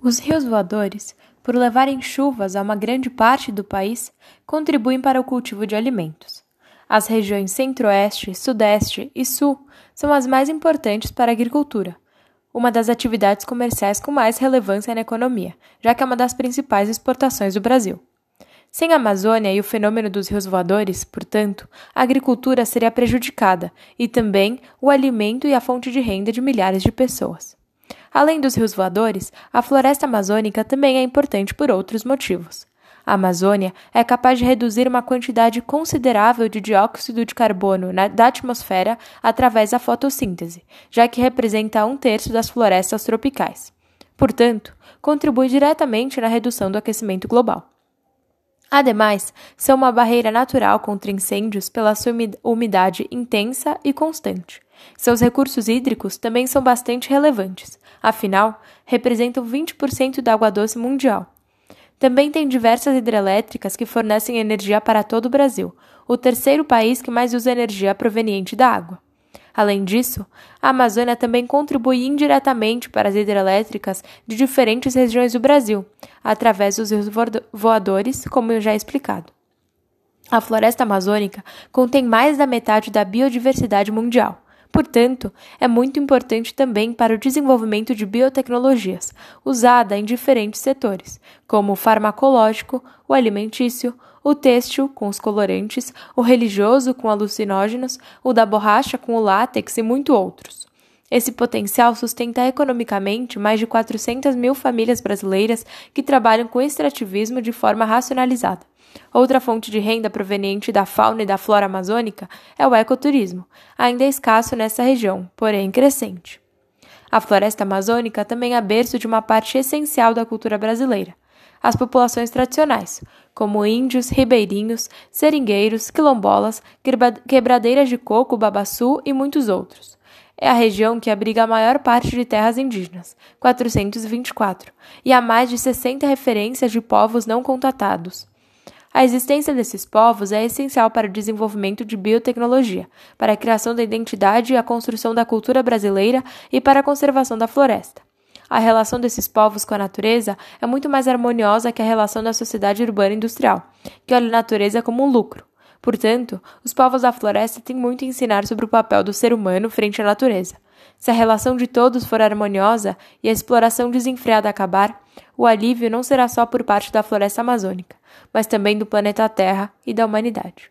Os rios voadores, por levarem chuvas a uma grande parte do país, contribuem para o cultivo de alimentos. As regiões Centro-Oeste, Sudeste e Sul são as mais importantes para a agricultura, uma das atividades comerciais com mais relevância na economia, já que é uma das principais exportações do Brasil. Sem a Amazônia e o fenômeno dos rios voadores, portanto, a agricultura seria prejudicada e também o alimento e a fonte de renda de milhares de pessoas. Além dos rios voadores, a floresta amazônica também é importante por outros motivos. A Amazônia é capaz de reduzir uma quantidade considerável de dióxido de carbono na, da atmosfera através da fotossíntese, já que representa um terço das florestas tropicais. Portanto, contribui diretamente na redução do aquecimento global. Ademais, são uma barreira natural contra incêndios pela sua umidade intensa e constante. Seus recursos hídricos também são bastante relevantes, afinal, representam 20% da água doce mundial. Também tem diversas hidrelétricas que fornecem energia para todo o Brasil, o terceiro país que mais usa energia proveniente da água. Além disso, a Amazônia também contribui indiretamente para as hidrelétricas de diferentes regiões do Brasil, através dos rios voadores, como já explicado. A floresta amazônica contém mais da metade da biodiversidade mundial. Portanto, é muito importante também para o desenvolvimento de biotecnologias, usada em diferentes setores, como o farmacológico, o alimentício, o têxtil com os colorantes, o religioso com alucinógenos, o da borracha com o látex e muito outros. Esse potencial sustenta economicamente mais de 400 mil famílias brasileiras que trabalham com extrativismo de forma racionalizada. Outra fonte de renda proveniente da fauna e da flora amazônica é o ecoturismo, ainda escasso nessa região, porém crescente. A floresta amazônica também é berço de uma parte essencial da cultura brasileira. As populações tradicionais, como índios, ribeirinhos, seringueiros, quilombolas, quebradeiras de coco, babaçu e muitos outros. É a região que abriga a maior parte de terras indígenas, 424, e há mais de 60 referências de povos não contatados. A existência desses povos é essencial para o desenvolvimento de biotecnologia, para a criação da identidade e a construção da cultura brasileira e para a conservação da floresta. A relação desses povos com a natureza é muito mais harmoniosa que a relação da sociedade urbana industrial, que olha a natureza como um lucro. Portanto, os povos da floresta têm muito a ensinar sobre o papel do ser humano frente à natureza. Se a relação de todos for harmoniosa e a exploração desenfreada acabar, o alívio não será só por parte da floresta amazônica, mas também do planeta Terra e da humanidade.